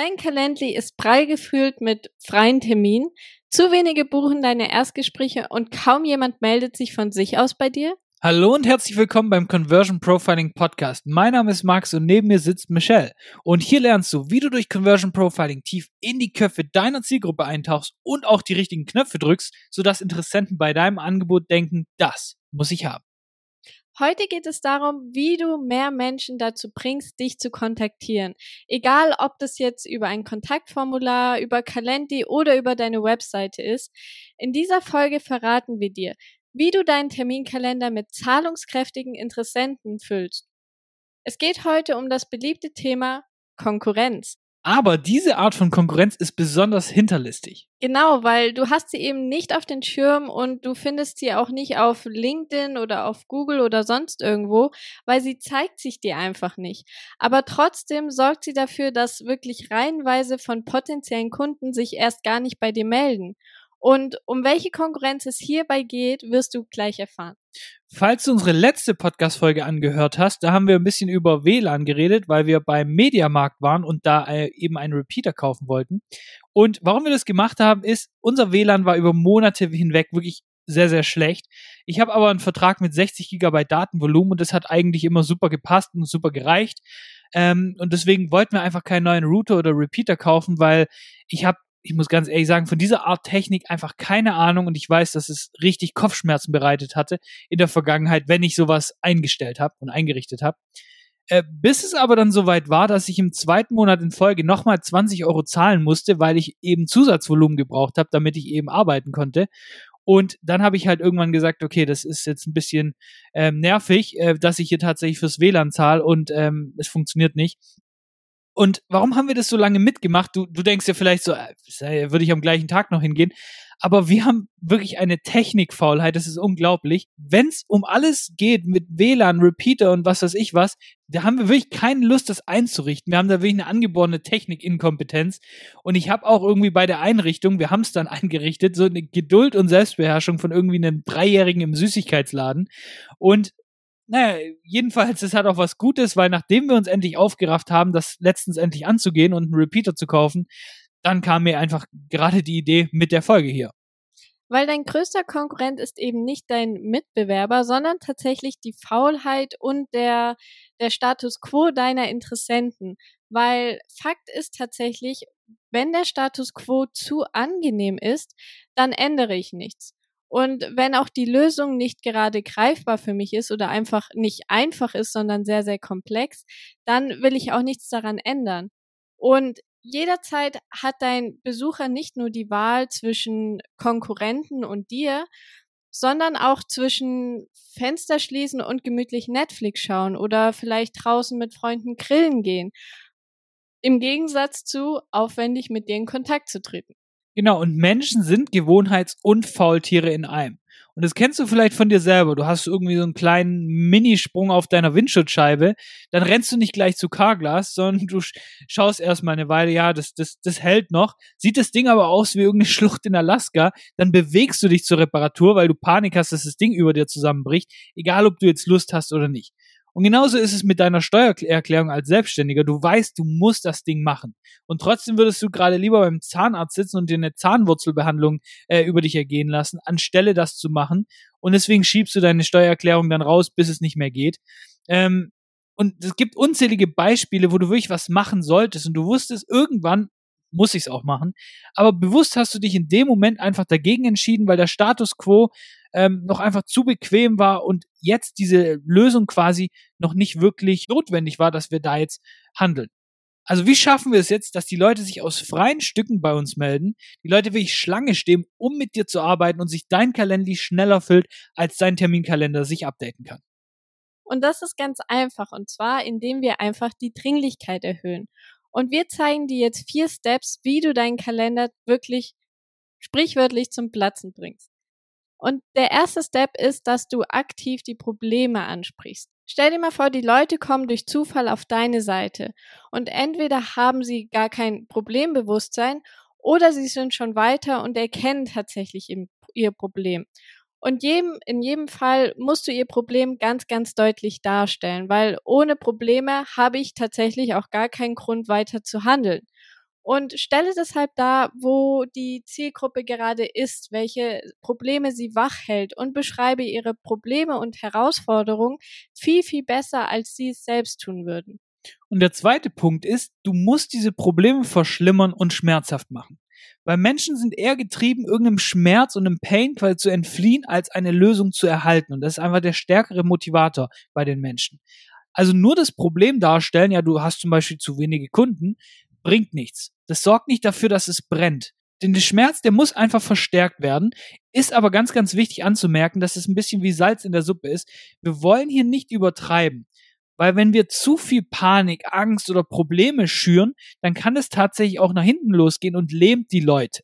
Dein Calendly ist prall gefüllt mit freien Terminen. Zu wenige buchen deine Erstgespräche und kaum jemand meldet sich von sich aus bei dir? Hallo und herzlich willkommen beim Conversion Profiling Podcast. Mein Name ist Max und neben mir sitzt Michelle. Und hier lernst du, wie du durch Conversion Profiling tief in die Köpfe deiner Zielgruppe eintauchst und auch die richtigen Knöpfe drückst, sodass Interessenten bei deinem Angebot denken, das muss ich haben. Heute geht es darum, wie du mehr Menschen dazu bringst, dich zu kontaktieren. Egal, ob das jetzt über ein Kontaktformular, über Calendly oder über deine Webseite ist. In dieser Folge verraten wir dir, wie du deinen Terminkalender mit zahlungskräftigen Interessenten füllst. Es geht heute um das beliebte Thema Konkurrenz. Aber diese Art von Konkurrenz ist besonders hinterlistig. Genau, weil du hast sie eben nicht auf den Schirm und du findest sie auch nicht auf LinkedIn oder auf Google oder sonst irgendwo, weil sie zeigt sich dir einfach nicht. Aber trotzdem sorgt sie dafür, dass wirklich reihenweise von potenziellen Kunden sich erst gar nicht bei dir melden. Und um welche Konkurrenz es hierbei geht, wirst du gleich erfahren. Falls du unsere letzte Podcast-Folge angehört hast, da haben wir ein bisschen über WLAN geredet, weil wir beim Mediamarkt waren und da äh, eben einen Repeater kaufen wollten. Und warum wir das gemacht haben, ist, unser WLAN war über Monate hinweg wirklich sehr, sehr schlecht. Ich habe aber einen Vertrag mit 60 Gigabyte Datenvolumen und das hat eigentlich immer super gepasst und super gereicht. Ähm, und deswegen wollten wir einfach keinen neuen Router oder Repeater kaufen, weil ich habe ich muss ganz ehrlich sagen, von dieser Art Technik einfach keine Ahnung und ich weiß, dass es richtig Kopfschmerzen bereitet hatte in der Vergangenheit, wenn ich sowas eingestellt habe und eingerichtet habe. Äh, bis es aber dann soweit war, dass ich im zweiten Monat in Folge nochmal 20 Euro zahlen musste, weil ich eben Zusatzvolumen gebraucht habe, damit ich eben arbeiten konnte. Und dann habe ich halt irgendwann gesagt, okay, das ist jetzt ein bisschen ähm, nervig, äh, dass ich hier tatsächlich fürs WLAN zahle und ähm, es funktioniert nicht. Und warum haben wir das so lange mitgemacht? Du, du denkst ja vielleicht so, äh, würde ich am gleichen Tag noch hingehen. Aber wir haben wirklich eine Technikfaulheit, das ist unglaublich. Wenn es um alles geht mit WLAN, Repeater und was weiß ich was, da haben wir wirklich keine Lust, das einzurichten. Wir haben da wirklich eine angeborene Technikinkompetenz. Und ich habe auch irgendwie bei der Einrichtung, wir haben es dann eingerichtet, so eine Geduld und Selbstbeherrschung von irgendwie einem Dreijährigen im Süßigkeitsladen. Und naja, jedenfalls, es hat auch was Gutes, weil nachdem wir uns endlich aufgerafft haben, das letztens endlich anzugehen und einen Repeater zu kaufen, dann kam mir einfach gerade die Idee mit der Folge hier. Weil dein größter Konkurrent ist eben nicht dein Mitbewerber, sondern tatsächlich die Faulheit und der, der Status quo deiner Interessenten. Weil Fakt ist tatsächlich, wenn der Status quo zu angenehm ist, dann ändere ich nichts. Und wenn auch die Lösung nicht gerade greifbar für mich ist oder einfach nicht einfach ist, sondern sehr, sehr komplex, dann will ich auch nichts daran ändern. Und jederzeit hat dein Besucher nicht nur die Wahl zwischen Konkurrenten und dir, sondern auch zwischen Fenster schließen und gemütlich Netflix schauen oder vielleicht draußen mit Freunden grillen gehen. Im Gegensatz zu aufwendig mit dir in Kontakt zu treten. Genau, und Menschen sind Gewohnheits- und Faultiere in einem. Und das kennst du vielleicht von dir selber. Du hast irgendwie so einen kleinen Minisprung auf deiner Windschutzscheibe. Dann rennst du nicht gleich zu Carglass, sondern du schaust erstmal eine Weile, ja, das, das, das hält noch. Sieht das Ding aber aus wie irgendeine Schlucht in Alaska. Dann bewegst du dich zur Reparatur, weil du Panik hast, dass das Ding über dir zusammenbricht. Egal, ob du jetzt Lust hast oder nicht. Und genauso ist es mit deiner Steuererklärung als Selbstständiger. Du weißt, du musst das Ding machen. Und trotzdem würdest du gerade lieber beim Zahnarzt sitzen und dir eine Zahnwurzelbehandlung äh, über dich ergehen lassen, anstelle das zu machen. Und deswegen schiebst du deine Steuererklärung dann raus, bis es nicht mehr geht. Ähm, und es gibt unzählige Beispiele, wo du wirklich was machen solltest und du wusstest, irgendwann muss ich es auch machen. Aber bewusst hast du dich in dem Moment einfach dagegen entschieden, weil der Status quo ähm, noch einfach zu bequem war und jetzt diese Lösung quasi noch nicht wirklich notwendig war, dass wir da jetzt handeln. Also wie schaffen wir es jetzt, dass die Leute sich aus freien Stücken bei uns melden, die Leute wirklich Schlange stehen, um mit dir zu arbeiten und sich dein Kalender schneller füllt, als dein Terminkalender sich updaten kann? Und das ist ganz einfach, und zwar indem wir einfach die Dringlichkeit erhöhen. Und wir zeigen dir jetzt vier Steps, wie du deinen Kalender wirklich sprichwörtlich zum Platzen bringst. Und der erste Step ist, dass du aktiv die Probleme ansprichst. Stell dir mal vor, die Leute kommen durch Zufall auf deine Seite und entweder haben sie gar kein Problembewusstsein oder sie sind schon weiter und erkennen tatsächlich ihr Problem. Und jedem, in jedem Fall musst du ihr Problem ganz, ganz deutlich darstellen, weil ohne Probleme habe ich tatsächlich auch gar keinen Grund weiter zu handeln. Und stelle deshalb dar, wo die Zielgruppe gerade ist, welche Probleme sie wach hält und beschreibe ihre Probleme und Herausforderungen viel, viel besser, als sie es selbst tun würden. Und der zweite Punkt ist, du musst diese Probleme verschlimmern und schmerzhaft machen. Weil Menschen sind eher getrieben, irgendeinem Schmerz und einem Pain quasi zu entfliehen, als eine Lösung zu erhalten. Und das ist einfach der stärkere Motivator bei den Menschen. Also nur das Problem darstellen, ja, du hast zum Beispiel zu wenige Kunden, bringt nichts. Das sorgt nicht dafür, dass es brennt. Denn der Schmerz, der muss einfach verstärkt werden. Ist aber ganz, ganz wichtig anzumerken, dass es ein bisschen wie Salz in der Suppe ist. Wir wollen hier nicht übertreiben. Weil wenn wir zu viel Panik, Angst oder Probleme schüren, dann kann es tatsächlich auch nach hinten losgehen und lähmt die Leute.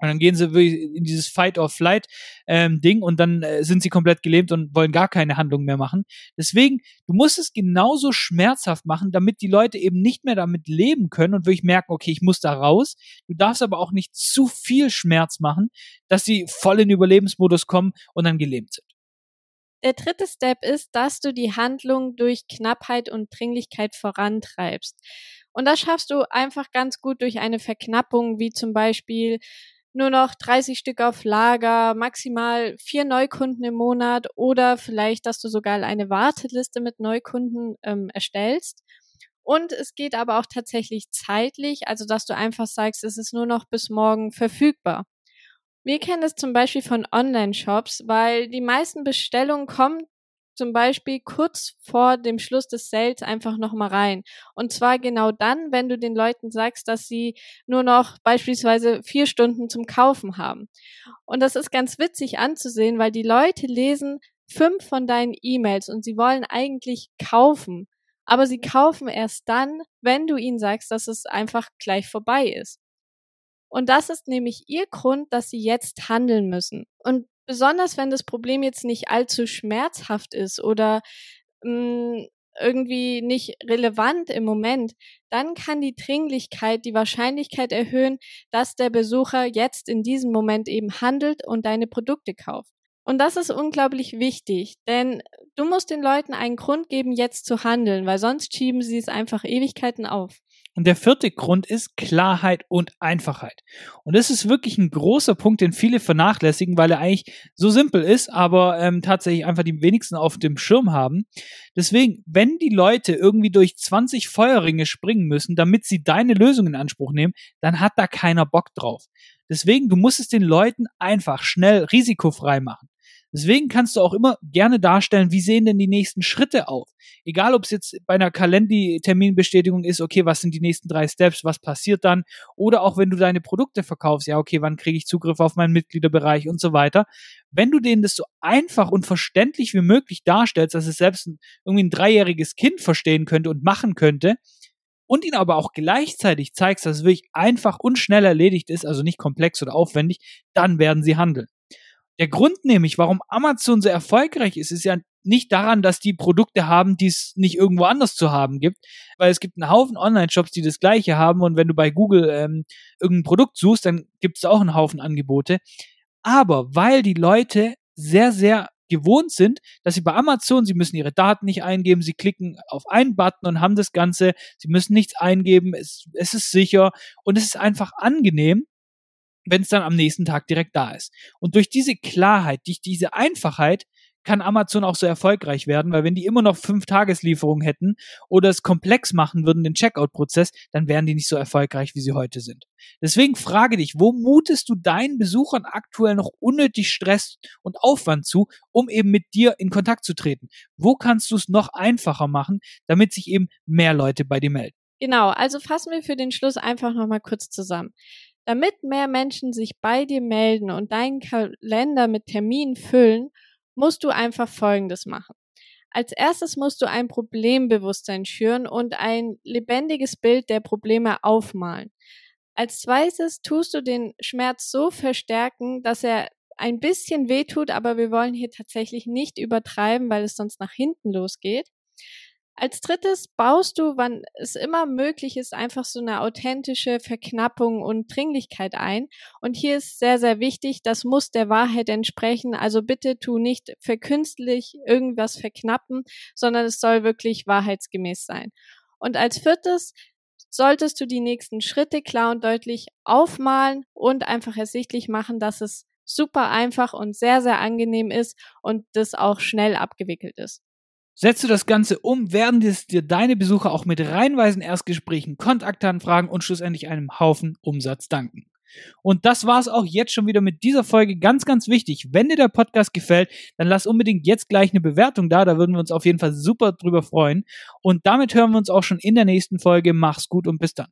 Und dann gehen sie wirklich in dieses Fight or Flight ähm, und dann äh, sind sie komplett gelähmt und wollen gar keine Handlung mehr machen. Deswegen, du musst es genauso schmerzhaft machen, damit die Leute eben nicht mehr damit leben können und wirklich merken, okay, ich muss da raus. Du darfst aber auch nicht zu viel Schmerz machen, dass sie voll in Überlebensmodus kommen und dann gelähmt sind. Der dritte Step ist, dass du die Handlung durch Knappheit und Dringlichkeit vorantreibst. Und das schaffst du einfach ganz gut durch eine Verknappung, wie zum Beispiel nur noch 30 Stück auf Lager, maximal vier Neukunden im Monat oder vielleicht, dass du sogar eine Warteliste mit Neukunden ähm, erstellst. Und es geht aber auch tatsächlich zeitlich, also dass du einfach sagst, es ist nur noch bis morgen verfügbar. Wir kennen es zum Beispiel von Online-Shops, weil die meisten Bestellungen kommen zum Beispiel kurz vor dem Schluss des Sales einfach nochmal rein. Und zwar genau dann, wenn du den Leuten sagst, dass sie nur noch beispielsweise vier Stunden zum Kaufen haben. Und das ist ganz witzig anzusehen, weil die Leute lesen fünf von deinen E-Mails und sie wollen eigentlich kaufen. Aber sie kaufen erst dann, wenn du ihnen sagst, dass es einfach gleich vorbei ist. Und das ist nämlich ihr Grund, dass sie jetzt handeln müssen. Und besonders wenn das Problem jetzt nicht allzu schmerzhaft ist oder mh, hm, irgendwie nicht relevant im Moment, dann kann die Dringlichkeit die Wahrscheinlichkeit erhöhen, dass der Besucher jetzt in diesem Moment eben handelt und deine Produkte kauft. Und das ist unglaublich wichtig, denn du musst den Leuten einen Grund geben, jetzt zu handeln, weil sonst schieben sie es einfach Ewigkeiten auf. Und der vierte Grund ist Klarheit und Einfachheit. Und das ist wirklich ein großer Punkt, den viele vernachlässigen, weil er eigentlich so simpel ist, aber ähm, tatsächlich einfach die wenigsten auf dem Schirm haben. Deswegen, wenn die Leute irgendwie durch 20 Feuerringe springen müssen, damit sie deine Lösung in Anspruch nehmen, dann hat da keiner Bock drauf. Deswegen, du musst es den Leuten einfach, schnell, risikofrei machen. Deswegen kannst du auch immer gerne darstellen, wie sehen denn die nächsten Schritte aus? Egal, ob es jetzt bei einer Kalendi-Terminbestätigung ist, okay, was sind die nächsten drei Steps, was passiert dann? Oder auch wenn du deine Produkte verkaufst, ja, okay, wann kriege ich Zugriff auf meinen Mitgliederbereich und so weiter. Wenn du denen das so einfach und verständlich wie möglich darstellst, dass es selbst irgendwie ein dreijähriges Kind verstehen könnte und machen könnte, und ihnen aber auch gleichzeitig zeigst, dass es wirklich einfach und schnell erledigt ist, also nicht komplex oder aufwendig, dann werden sie handeln. Der Grund nämlich, warum Amazon so erfolgreich ist, ist ja nicht daran, dass die Produkte haben, die es nicht irgendwo anders zu haben gibt, weil es gibt einen Haufen Online-Shops, die das gleiche haben und wenn du bei Google ähm, irgendein Produkt suchst, dann gibt es auch einen Haufen Angebote. Aber weil die Leute sehr, sehr gewohnt sind, dass sie bei Amazon, sie müssen ihre Daten nicht eingeben, sie klicken auf einen Button und haben das Ganze, sie müssen nichts eingeben, es, es ist sicher und es ist einfach angenehm wenn es dann am nächsten Tag direkt da ist. Und durch diese Klarheit, durch diese Einfachheit kann Amazon auch so erfolgreich werden, weil wenn die immer noch fünf Tageslieferungen hätten oder es komplex machen würden, den Checkout-Prozess, dann wären die nicht so erfolgreich, wie sie heute sind. Deswegen frage dich, wo mutest du deinen Besuchern aktuell noch unnötig Stress und Aufwand zu, um eben mit dir in Kontakt zu treten? Wo kannst du es noch einfacher machen, damit sich eben mehr Leute bei dir melden? Genau, also fassen wir für den Schluss einfach nochmal kurz zusammen. Damit mehr Menschen sich bei dir melden und deinen Kalender mit Terminen füllen, musst du einfach Folgendes machen. Als erstes musst du ein Problembewusstsein schüren und ein lebendiges Bild der Probleme aufmalen. Als zweites tust du den Schmerz so verstärken, dass er ein bisschen wehtut, aber wir wollen hier tatsächlich nicht übertreiben, weil es sonst nach hinten losgeht. Als drittes baust du, wann es immer möglich ist, einfach so eine authentische Verknappung und Dringlichkeit ein. Und hier ist sehr, sehr wichtig, das muss der Wahrheit entsprechen. Also bitte tu nicht verkünstlich irgendwas verknappen, sondern es soll wirklich wahrheitsgemäß sein. Und als viertes solltest du die nächsten Schritte klar und deutlich aufmalen und einfach ersichtlich machen, dass es super einfach und sehr, sehr angenehm ist und das auch schnell abgewickelt ist. Setzt du das Ganze um, werden dir deine Besucher auch mit reinweisen Erstgesprächen, Kontaktanfragen und schlussendlich einem Haufen Umsatz danken. Und das war's auch jetzt schon wieder mit dieser Folge. Ganz, ganz wichtig. Wenn dir der Podcast gefällt, dann lass unbedingt jetzt gleich eine Bewertung da. Da würden wir uns auf jeden Fall super drüber freuen. Und damit hören wir uns auch schon in der nächsten Folge. Mach's gut und bis dann.